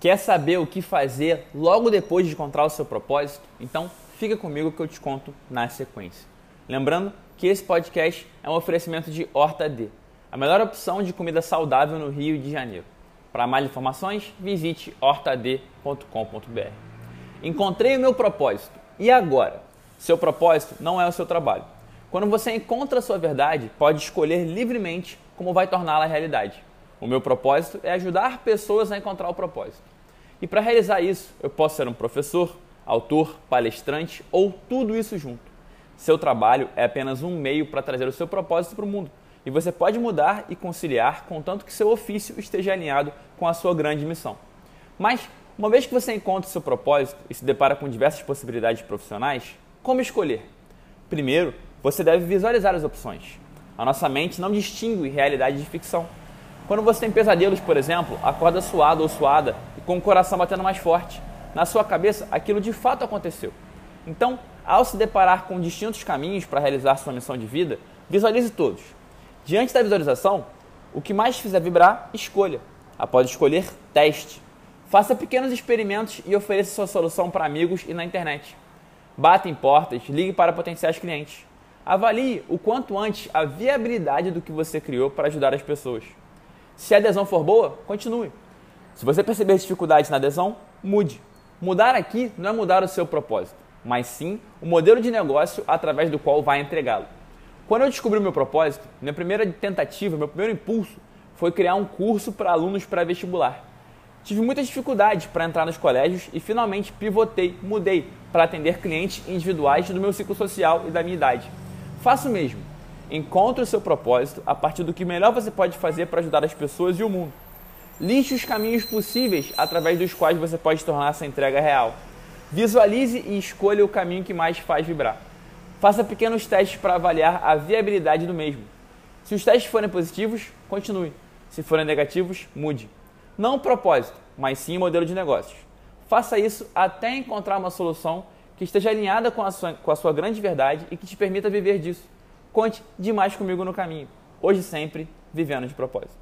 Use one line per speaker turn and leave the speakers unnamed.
Quer saber o que fazer logo depois de encontrar o seu propósito? Então fica comigo que eu te conto na sequência. Lembrando que esse podcast é um oferecimento de Horta D, a melhor opção de comida saudável no Rio de Janeiro. Para mais informações, visite hortad.com.br. Encontrei o meu propósito. E agora? Seu propósito não é o seu trabalho. Quando você encontra a sua verdade, pode escolher livremente como vai torná-la realidade. O meu propósito é ajudar pessoas a encontrar o propósito. E para realizar isso, eu posso ser um professor, autor, palestrante ou tudo isso junto. Seu trabalho é apenas um meio para trazer o seu propósito para o mundo. E você pode mudar e conciliar contanto que seu ofício esteja alinhado com a sua grande missão. Mas, uma vez que você encontra o seu propósito e se depara com diversas possibilidades profissionais, como escolher? Primeiro, você deve visualizar as opções. A nossa mente não distingue realidade de ficção. Quando você tem pesadelos, por exemplo, acorda suado ou suada e com o coração batendo mais forte. Na sua cabeça, aquilo de fato aconteceu. Então, ao se deparar com distintos caminhos para realizar sua missão de vida, visualize todos. Diante da visualização, o que mais fizer vibrar, escolha. Após escolher, teste. Faça pequenos experimentos e ofereça sua solução para amigos e na internet. Bata em portas, ligue para potenciais clientes. Avalie o quanto antes a viabilidade do que você criou para ajudar as pessoas. Se a adesão for boa, continue. Se você perceber dificuldades na adesão, mude. Mudar aqui não é mudar o seu propósito, mas sim o modelo de negócio através do qual vai entregá-lo. Quando eu descobri o meu propósito, minha primeira tentativa, meu primeiro impulso foi criar um curso para alunos pré-vestibular. Tive muitas dificuldades para entrar nos colégios e finalmente pivotei, mudei para atender clientes individuais do meu ciclo social e da minha idade. Faço o mesmo. Encontre o seu propósito a partir do que melhor você pode fazer para ajudar as pessoas e o mundo. Liste os caminhos possíveis através dos quais você pode tornar essa entrega real. Visualize e escolha o caminho que mais faz vibrar. Faça pequenos testes para avaliar a viabilidade do mesmo. Se os testes forem positivos, continue. Se forem negativos, mude. Não o propósito, mas sim o modelo de negócios. Faça isso até encontrar uma solução que esteja alinhada com a sua, com a sua grande verdade e que te permita viver disso. Conte demais comigo no caminho. Hoje sempre, vivendo de propósito.